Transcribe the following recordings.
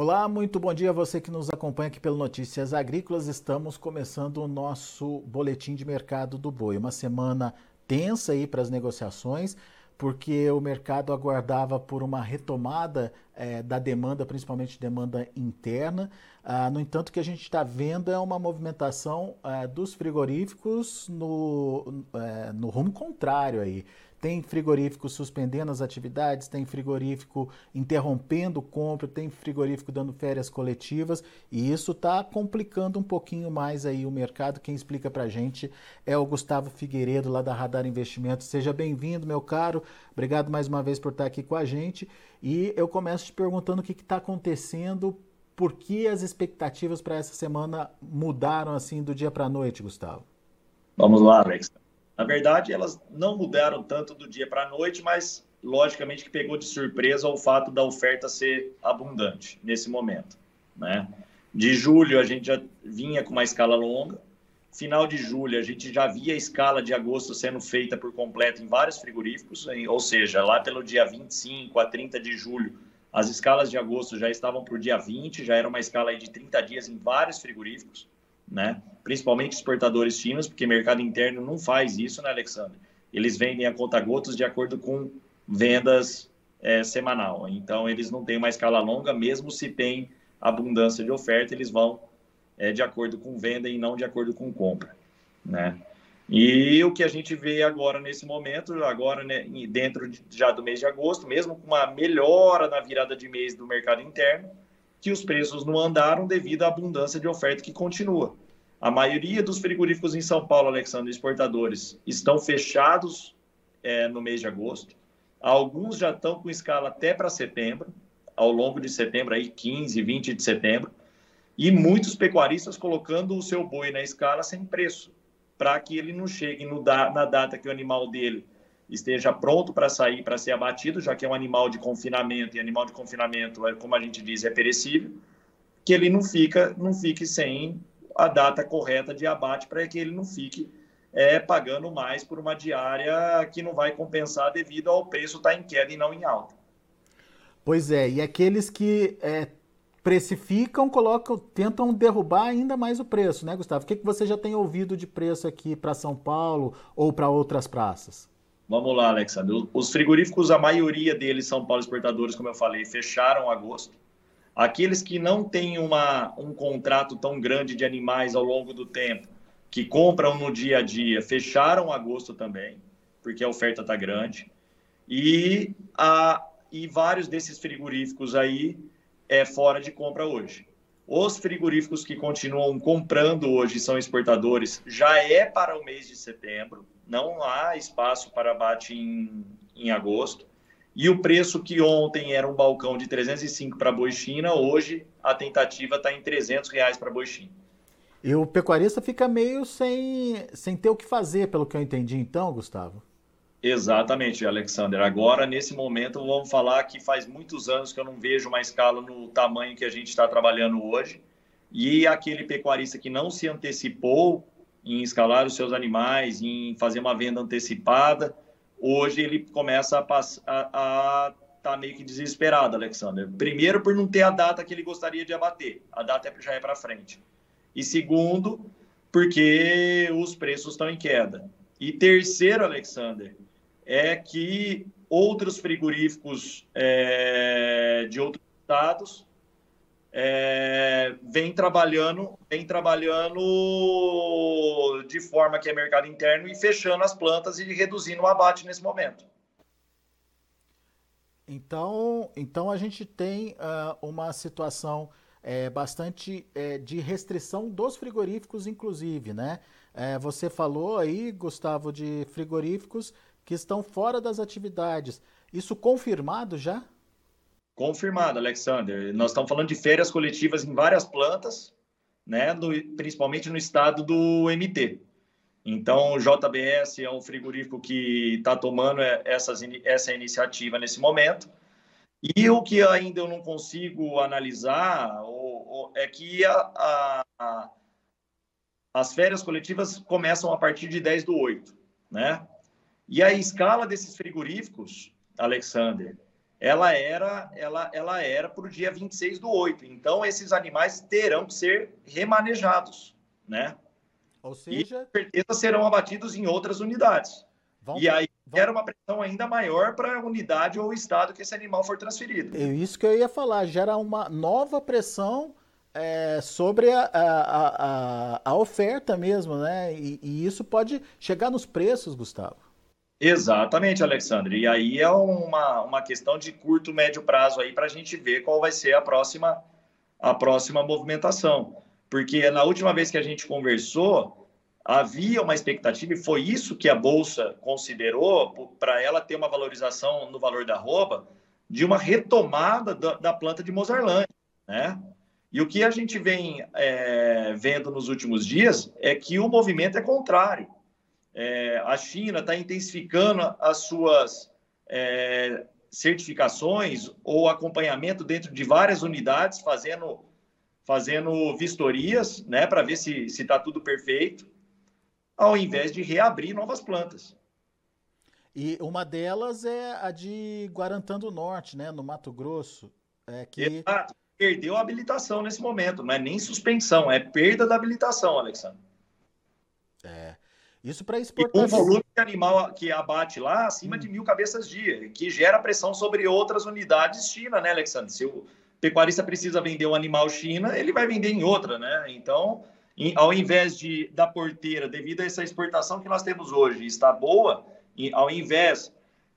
Olá, muito bom dia a você que nos acompanha aqui pelo Notícias Agrícolas. Estamos começando o nosso boletim de mercado do boi. Uma semana tensa aí para as negociações, porque o mercado aguardava por uma retomada é, da demanda, principalmente demanda interna. Ah, no entanto, o que a gente está vendo é uma movimentação é, dos frigoríficos no, é, no rumo contrário aí tem frigorífico suspendendo as atividades, tem frigorífico interrompendo compra, tem frigorífico dando férias coletivas e isso está complicando um pouquinho mais aí o mercado. Quem explica para a gente é o Gustavo Figueiredo lá da Radar Investimentos. Seja bem-vindo, meu caro. Obrigado mais uma vez por estar aqui com a gente. E eu começo te perguntando o que está acontecendo, por que as expectativas para essa semana mudaram assim do dia para a noite, Gustavo? Vamos lá, Alex. Na verdade, elas não mudaram tanto do dia para a noite, mas logicamente que pegou de surpresa o fato da oferta ser abundante nesse momento, né? De julho a gente já vinha com uma escala longa. Final de julho a gente já via a escala de agosto sendo feita por completo em vários frigoríficos, ou seja, lá pelo dia 25 a 30 de julho, as escalas de agosto já estavam para o dia 20, já era uma escala de 30 dias em vários frigoríficos né? Principalmente exportadores finos, porque mercado interno não faz isso, né, Alexandre? Eles vendem a conta gotas de acordo com vendas é, semanal. Então, eles não têm uma escala longa, mesmo se tem abundância de oferta, eles vão é, de acordo com venda e não de acordo com compra, né? E o que a gente vê agora nesse momento, agora né, dentro de, já do mês de agosto, mesmo com uma melhora na virada de mês do mercado interno, que os preços não andaram devido à abundância de oferta que continua. A maioria dos frigoríficos em São Paulo, Alexandre, exportadores, estão fechados é, no mês de agosto. Alguns já estão com escala até para setembro, ao longo de setembro, aí 15, 20 de setembro. E muitos pecuaristas colocando o seu boi na escala sem preço, para que ele não chegue no da, na data que o animal dele esteja pronto para sair, para ser abatido, já que é um animal de confinamento, e animal de confinamento, é, como a gente diz, é perecível, que ele não, fica, não fique sem a data correta de abate, para que ele não fique é, pagando mais por uma diária que não vai compensar devido ao preço estar tá em queda e não em alta. Pois é, e aqueles que é, precificam, colocam, tentam derrubar ainda mais o preço, né, Gustavo? O que, que você já tem ouvido de preço aqui para São Paulo ou para outras praças? Vamos lá, Alexandre. Os frigoríficos, a maioria deles, São Paulo Exportadores, como eu falei, fecharam agosto. Aqueles que não têm uma, um contrato tão grande de animais ao longo do tempo, que compram no dia a dia, fecharam agosto também, porque a oferta está grande. E, a, e vários desses frigoríficos aí é fora de compra hoje. Os frigoríficos que continuam comprando hoje são exportadores, já é para o mês de setembro, não há espaço para abate em, em agosto. E o preço que ontem era um balcão de 305 para boi China, hoje a tentativa está em 300 reais para boi China. E o pecuarista fica meio sem, sem ter o que fazer, pelo que eu entendi então, Gustavo? Exatamente, Alexander. Agora, nesse momento, vamos falar que faz muitos anos que eu não vejo uma escala no tamanho que a gente está trabalhando hoje. E aquele pecuarista que não se antecipou em escalar os seus animais, em fazer uma venda antecipada, hoje ele começa a estar tá meio que desesperado, Alexander. Primeiro, por não ter a data que ele gostaria de abater, a data já é para frente. E segundo, porque os preços estão em queda. E terceiro, Alexander, é que outros frigoríficos é, de outros estados é, vem trabalhando, vem trabalhando de forma que é mercado interno e fechando as plantas e reduzindo o abate nesse momento. Então, então a gente tem uh, uma situação é, bastante é, de restrição dos frigoríficos, inclusive, né? É, você falou aí, Gustavo, de frigoríficos que estão fora das atividades. Isso confirmado já? Confirmado, Alexander. Nós estamos falando de férias coletivas em várias plantas, né, no, principalmente no estado do MT. Então, o JBS é um frigorífico que está tomando essas, essa iniciativa nesse momento. E o que ainda eu não consigo analisar ou, ou, é que a, a, as férias coletivas começam a partir de 10 do 8, né? E a escala desses frigoríficos, Alexander, ela era ela, ela era para o dia 26 do 8. Então, esses animais terão que ser remanejados, né? Ou seja... E, com certeza, serão abatidos em outras unidades. Vão, e aí vão... era uma pressão ainda maior para a unidade ou estado que esse animal for transferido. É isso que eu ia falar. Gera uma nova pressão é, sobre a, a, a, a, oferta mesmo, né? E, e isso pode chegar nos preços, Gustavo. Exatamente, Alexandre. E aí é uma, uma questão de curto, médio prazo aí para a gente ver qual vai ser a próxima, a próxima movimentação. Porque na última vez que a gente conversou, havia uma expectativa, e foi isso que a Bolsa considerou, para ela ter uma valorização no valor da arroba, de uma retomada da, da planta de Mozarlândia, né? E o que a gente vem é, vendo nos últimos dias é que o movimento é contrário é, a China está intensificando as suas é, certificações ou acompanhamento dentro de várias unidades, fazendo, fazendo vistorias né, para ver se está tudo perfeito, ao invés de reabrir novas plantas. E uma delas é a de Guarantã do Norte, né, no Mato Grosso. É que... Exato. Perdeu a habilitação nesse momento, não é nem suspensão, é perda da habilitação, Alexandre. Isso para exportação. E um volume de animal que abate lá acima hum. de mil cabeças dia, que gera pressão sobre outras unidades China, né, Alexandre? Se o pecuarista precisa vender um animal China, ele vai vender em outra, né? Então, em, ao invés de da porteira, devido a essa exportação que nós temos hoje, está boa, e, ao invés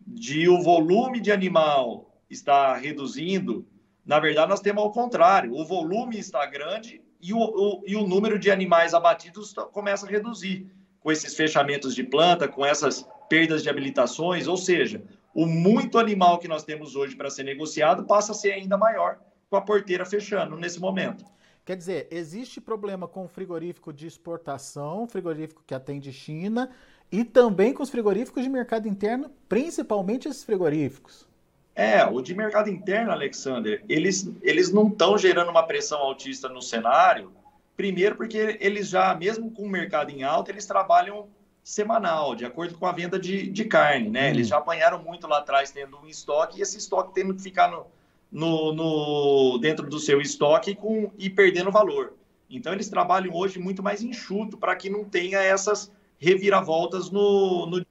de o volume de animal estar reduzindo, na verdade nós temos ao contrário, o volume está grande e o, o, e o número de animais abatidos começa a reduzir com esses fechamentos de planta, com essas perdas de habilitações, ou seja, o muito animal que nós temos hoje para ser negociado passa a ser ainda maior com a porteira fechando nesse momento. Quer dizer, existe problema com o frigorífico de exportação, frigorífico que atende China, e também com os frigoríficos de mercado interno, principalmente esses frigoríficos. É, o de mercado interno, Alexander, eles, eles não estão gerando uma pressão altista no cenário, Primeiro, porque eles já, mesmo com o mercado em alta, eles trabalham semanal, de acordo com a venda de, de carne, né? Eles já apanharam muito lá atrás tendo um estoque e esse estoque tendo que ficar no, no, no, dentro do seu estoque com, e perdendo valor. Então, eles trabalham hoje muito mais enxuto para que não tenha essas reviravoltas no, no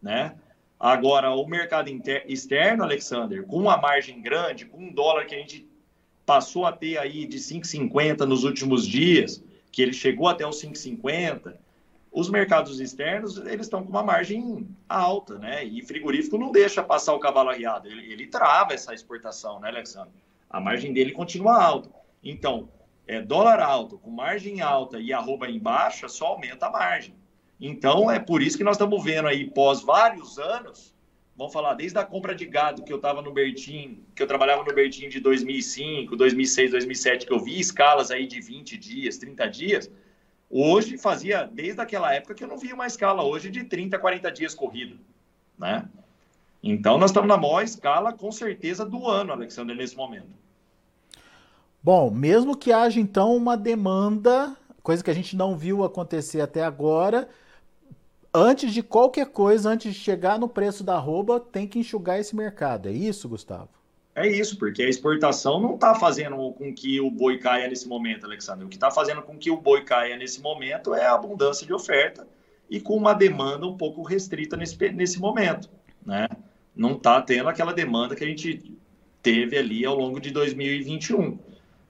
né? Agora, o mercado inter, externo, Alexander, com uma margem grande, com um dólar que a gente passou a ter aí de 5,50 nos últimos dias, que ele chegou até os 5,50, os mercados externos eles estão com uma margem alta, né? E frigorífico não deixa passar o cavalo arriado, ele, ele trava essa exportação, né, Alexandre? A margem dele continua alta. Então, é, dólar alto, com margem alta e arroba em baixa, só aumenta a margem. Então, é por isso que nós estamos vendo aí, pós vários anos, vamos falar, desde a compra de gado que eu estava no Bertim, que eu trabalhava no Bertim de 2005, 2006, 2007, que eu vi escalas aí de 20 dias, 30 dias, hoje fazia, desde aquela época que eu não via uma escala hoje de 30, 40 dias corrido, né? Então, nós estamos na maior escala, com certeza, do ano, Alexandre, nesse momento. Bom, mesmo que haja, então, uma demanda, coisa que a gente não viu acontecer até agora, antes de qualquer coisa, antes de chegar no preço da arroba, tem que enxugar esse mercado. É isso, Gustavo? É isso, porque a exportação não está fazendo com que o boi caia nesse momento, Alexandre. O que está fazendo com que o boi caia nesse momento é a abundância de oferta e com uma demanda um pouco restrita nesse, nesse momento. Né? Não está tendo aquela demanda que a gente teve ali ao longo de 2021.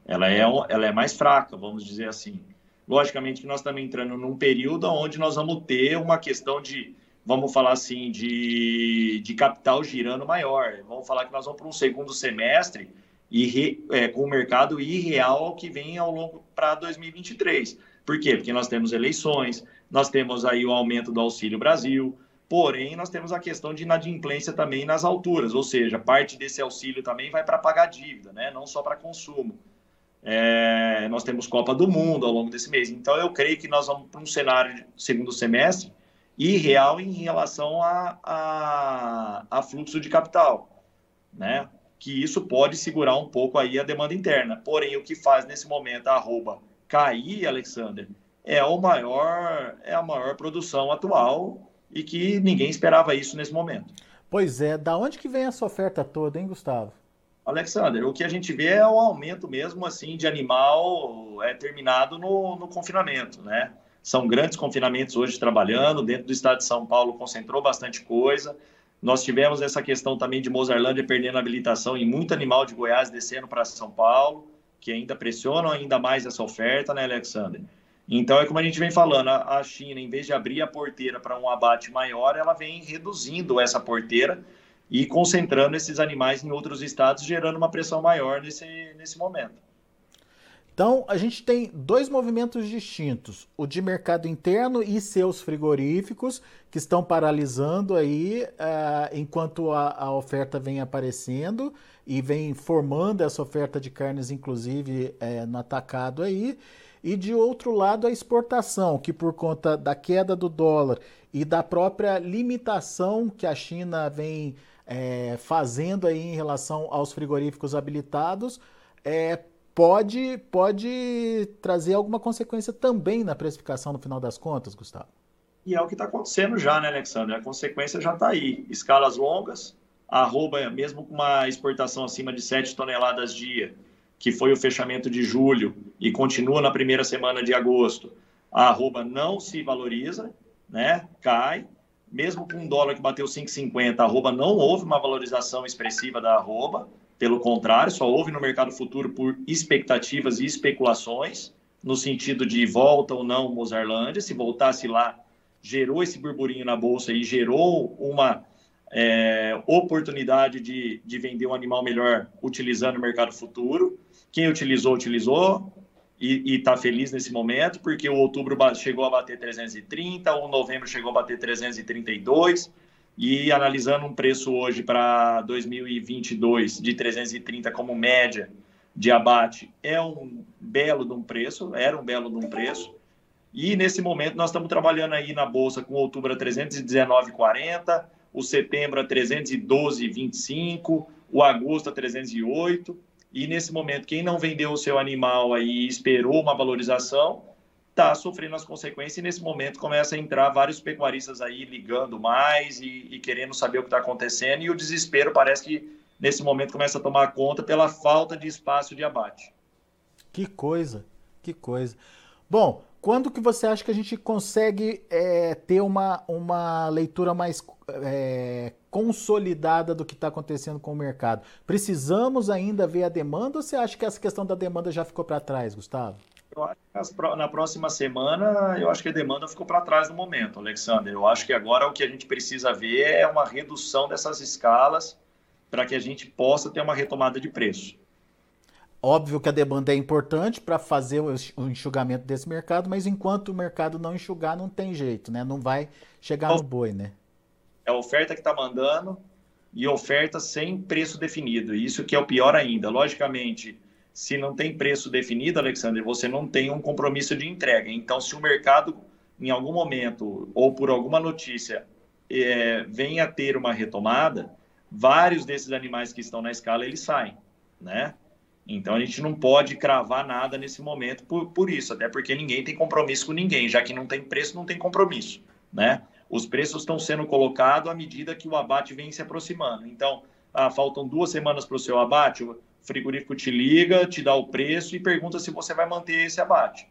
Ela é, ela é mais fraca, vamos dizer assim. Logicamente que nós estamos entrando num período onde nós vamos ter uma questão de, vamos falar assim, de, de capital girando maior. Vamos falar que nós vamos para um segundo semestre e é, com o mercado irreal que vem ao longo para 2023. Por quê? Porque nós temos eleições, nós temos aí o aumento do Auxílio Brasil, porém nós temos a questão de inadimplência também nas alturas, ou seja, parte desse auxílio também vai para pagar dívida, né? não só para consumo. É, nós temos Copa do Mundo ao longo desse mês. Então, eu creio que nós vamos para um cenário de segundo semestre irreal em relação a, a, a, fluxo de capital, né? Que isso pode segurar um pouco aí a demanda interna. Porém, o que faz nesse momento a arroba cair, Alexander, é o maior, é a maior produção atual e que ninguém esperava isso nesse momento. Pois é, da onde que vem essa oferta toda, hein, Gustavo? Alexander, o que a gente vê é o aumento mesmo assim de animal é, terminado no, no confinamento, né? São grandes confinamentos hoje trabalhando, dentro do estado de São Paulo concentrou bastante coisa. Nós tivemos essa questão também de Mozarlândia perdendo habilitação e muito animal de Goiás descendo para São Paulo, que ainda pressionam ainda mais essa oferta, né, Alexander? Então, é como a gente vem falando, a China, em vez de abrir a porteira para um abate maior, ela vem reduzindo essa porteira e concentrando esses animais em outros estados, gerando uma pressão maior nesse, nesse momento. Então, a gente tem dois movimentos distintos: o de mercado interno e seus frigoríficos, que estão paralisando aí uh, enquanto a, a, oferta vem aparecendo e vem formando essa oferta de carnes, inclusive é, no atacado aí. E de outro lado, a exportação, que por conta da queda do dólar e da própria limitação que a China vem é, fazendo aí em relação aos frigoríficos habilitados, é, pode, pode trazer alguma consequência também na precificação no final das contas, Gustavo? E é o que está acontecendo já, né, Alexandre? A consequência já está aí. Escalas longas, arroba, mesmo com uma exportação acima de 7 toneladas dia, que foi o fechamento de julho e continua na primeira semana de agosto, a arroba não se valoriza, né? Cai mesmo com um dólar que bateu 5,50, a arroba não houve uma valorização expressiva da arroba, pelo contrário, só houve no mercado futuro por expectativas e especulações, no sentido de volta ou não Mozarlândia, se voltasse lá, gerou esse burburinho na bolsa e gerou uma é, oportunidade de, de vender um animal melhor utilizando o mercado futuro. Quem utilizou, utilizou e está feliz nesse momento, porque o outubro chegou a bater 330, o novembro chegou a bater 332, e analisando um preço hoje para 2022 de 330 como média de abate, é um belo de um preço, era um belo de um preço, e nesse momento nós estamos trabalhando aí na bolsa com outubro a 319,40, o setembro a 312,25, o agosto a 308, e nesse momento, quem não vendeu o seu animal aí esperou uma valorização, está sofrendo as consequências. E nesse momento começa a entrar vários pecuaristas aí ligando mais e, e querendo saber o que está acontecendo. E o desespero parece que nesse momento começa a tomar conta pela falta de espaço de abate. Que coisa, que coisa. Bom, quando que você acha que a gente consegue é, ter uma, uma leitura mais é, consolidada do que está acontecendo com o mercado? Precisamos ainda ver a demanda ou você acha que essa questão da demanda já ficou para trás, Gustavo? Na próxima semana, eu acho que a demanda ficou para trás no momento, Alexander. Eu acho que agora o que a gente precisa ver é uma redução dessas escalas para que a gente possa ter uma retomada de preço. Óbvio que a demanda é importante para fazer o enxugamento desse mercado, mas enquanto o mercado não enxugar, não tem jeito, né? Não vai chegar no boi, né? É a oferta que está mandando e oferta sem preço definido. Isso que é o pior ainda. Logicamente, se não tem preço definido, Alexandre, você não tem um compromisso de entrega. Então, se o mercado, em algum momento, ou por alguma notícia, é, venha a ter uma retomada, vários desses animais que estão na escala, eles saem, né? Então a gente não pode cravar nada nesse momento por, por isso, até porque ninguém tem compromisso com ninguém, já que não tem preço, não tem compromisso, né? Os preços estão sendo colocados à medida que o abate vem se aproximando. Então, ah, faltam duas semanas para o seu abate, o frigorífico te liga, te dá o preço e pergunta se você vai manter esse abate,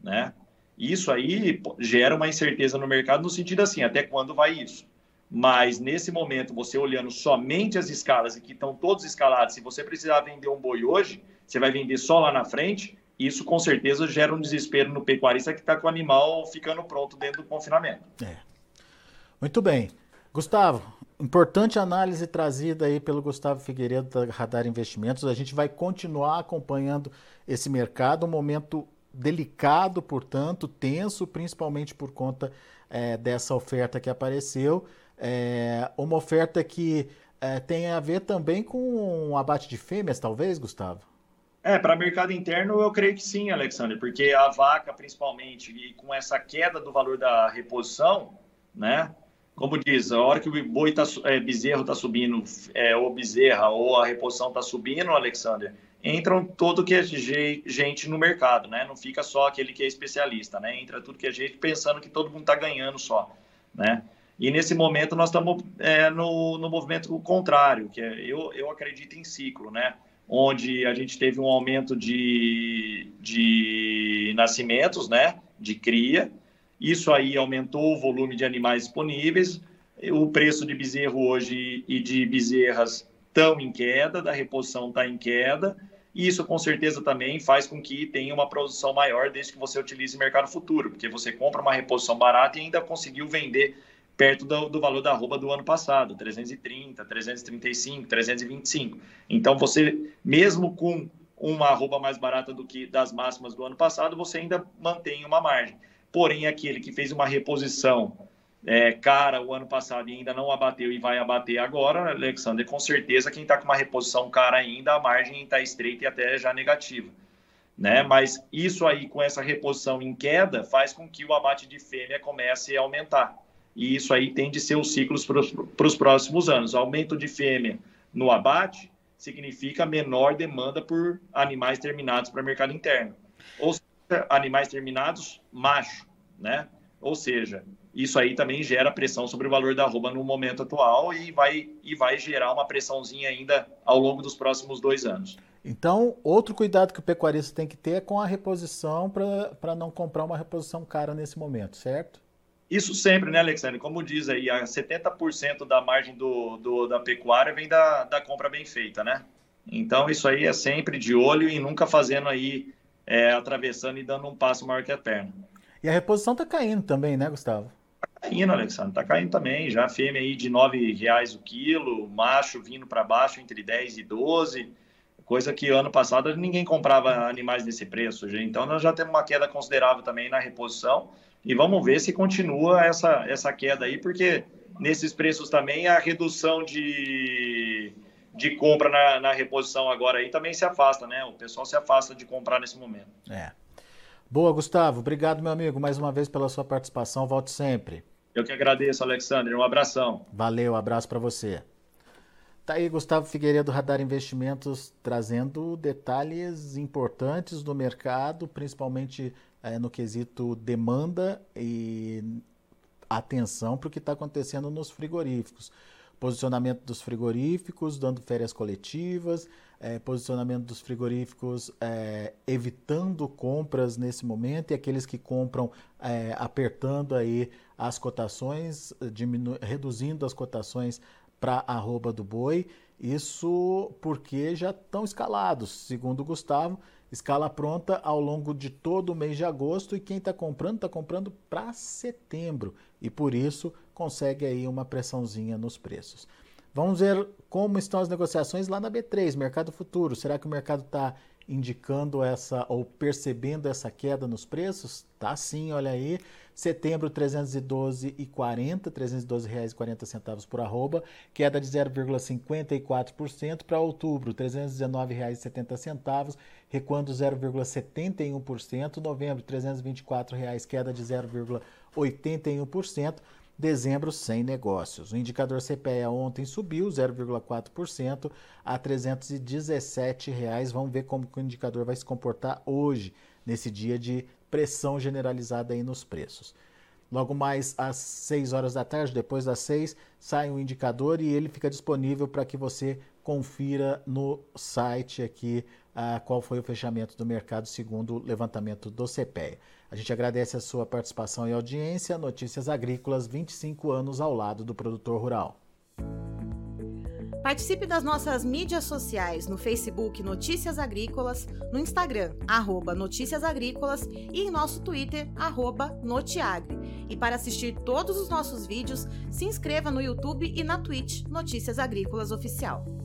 né? Isso aí gera uma incerteza no mercado no sentido assim, até quando vai isso? Mas nesse momento, você olhando somente as escalas e que estão todos escalados, se você precisar vender um boi hoje, você vai vender só lá na frente. Isso com certeza gera um desespero no pecuarista que está com o animal ficando pronto dentro do confinamento. É. Muito bem. Gustavo, Importante análise trazida aí pelo Gustavo Figueiredo da Radar Investimentos. A gente vai continuar acompanhando esse mercado, um momento delicado, portanto, tenso, principalmente por conta é, dessa oferta que apareceu. É, uma oferta que é, tem a ver também com um abate de fêmeas, talvez, Gustavo? É, para mercado interno eu creio que sim, Alexandre, porque a vaca, principalmente, e com essa queda do valor da reposição, né? Como diz, a hora que o boi tá, é, bezerro está subindo, é, ou bezerra, ou a reposição está subindo, Alexandre, entram todo que é gente no mercado, né? Não fica só aquele que é especialista, né? Entra tudo que é gente pensando que todo mundo está ganhando só, né? E nesse momento nós estamos é, no, no movimento contrário, que é, eu, eu acredito em ciclo, né? Onde a gente teve um aumento de, de nascimentos, né? De cria. Isso aí aumentou o volume de animais disponíveis. O preço de bezerro hoje e de bezerras estão em queda, da reposição está em queda. Isso com certeza também faz com que tenha uma produção maior desde que você utilize mercado futuro, porque você compra uma reposição barata e ainda conseguiu vender perto do, do, valor da arroba do ano passado, 330, 335, 325. Então, você, mesmo com uma arroba mais barata do que das máximas do ano passado, você ainda mantém uma margem. Porém, aquele que fez uma reposição é, cara o ano passado e ainda não abateu e vai abater agora, Alexander, com certeza quem está com uma reposição cara ainda, a margem está estreita e até já negativa. Né? Mas isso aí, com essa reposição em queda, faz com que o abate de fêmea comece a aumentar e isso aí tem de ser os ciclos para os próximos anos. Aumento de fêmea no abate significa menor demanda por animais terminados para mercado interno. Ou seja, animais terminados macho, né? Ou seja, isso aí também gera pressão sobre o valor da arroba no momento atual e vai, e vai gerar uma pressãozinha ainda ao longo dos próximos dois anos. Então, outro cuidado que o pecuarista tem que ter é com a reposição para não comprar uma reposição cara nesse momento, certo? Isso sempre, né, Alexandre? Como diz aí, a 70% da margem do, do, da pecuária vem da, da compra bem feita, né? Então, isso aí é sempre de olho e nunca fazendo aí, é, atravessando e dando um passo maior que a perna. E a reposição está caindo também, né, Gustavo? Está caindo, Alexandre, está caindo também. Já fêmea aí de R$ reais o quilo, macho vindo para baixo entre 10 e 12, coisa que ano passado ninguém comprava animais nesse preço. Então, nós já temos uma queda considerável também na reposição e vamos ver se continua essa, essa queda aí, porque nesses preços também a redução de, de compra na, na reposição agora aí também se afasta, né? O pessoal se afasta de comprar nesse momento. É. Boa, Gustavo. Obrigado, meu amigo, mais uma vez pela sua participação. Volte sempre. Eu que agradeço, Alexandre. Um abração. Valeu, abraço para você. Tá aí Gustavo Figueiredo, Radar Investimentos, trazendo detalhes importantes do mercado, principalmente é, no quesito demanda e atenção para o que está acontecendo nos frigoríficos. Posicionamento dos frigoríficos, dando férias coletivas, é, posicionamento dos frigoríficos é, evitando compras nesse momento e aqueles que compram é, apertando aí as cotações, reduzindo as cotações para arroba do boi. Isso porque já estão escalados, segundo o Gustavo, escala pronta ao longo de todo o mês de agosto e quem está comprando, está comprando para setembro e por isso consegue aí uma pressãozinha nos preços. Vamos ver como estão as negociações lá na B3, Mercado Futuro. Será que o mercado está indicando essa ou percebendo essa queda nos preços? Tá sim, olha aí. Setembro 312,40, R$ 312,40 por arroba, queda de 0,54% para outubro, R$ 319,70, recuando 0,71%, novembro R$ 324,00, queda de 0,81%, dezembro sem negócios. O indicador CPEA ontem subiu 0,4% a 317 reais. Vamos ver como o indicador vai se comportar hoje, nesse dia de pressão generalizada aí nos preços. Logo mais às 6 horas da tarde, depois das 6, sai um indicador e ele fica disponível para que você confira no site aqui ah, qual foi o fechamento do mercado segundo o levantamento do CPEA. A gente agradece a sua participação e audiência. Notícias Agrícolas, 25 anos ao lado do produtor rural. Participe das nossas mídias sociais no Facebook Notícias Agrícolas, no Instagram arroba Notícias Agrícolas e em nosso Twitter arroba Notiagre. E para assistir todos os nossos vídeos, se inscreva no YouTube e na Twitch Notícias Agrícolas Oficial.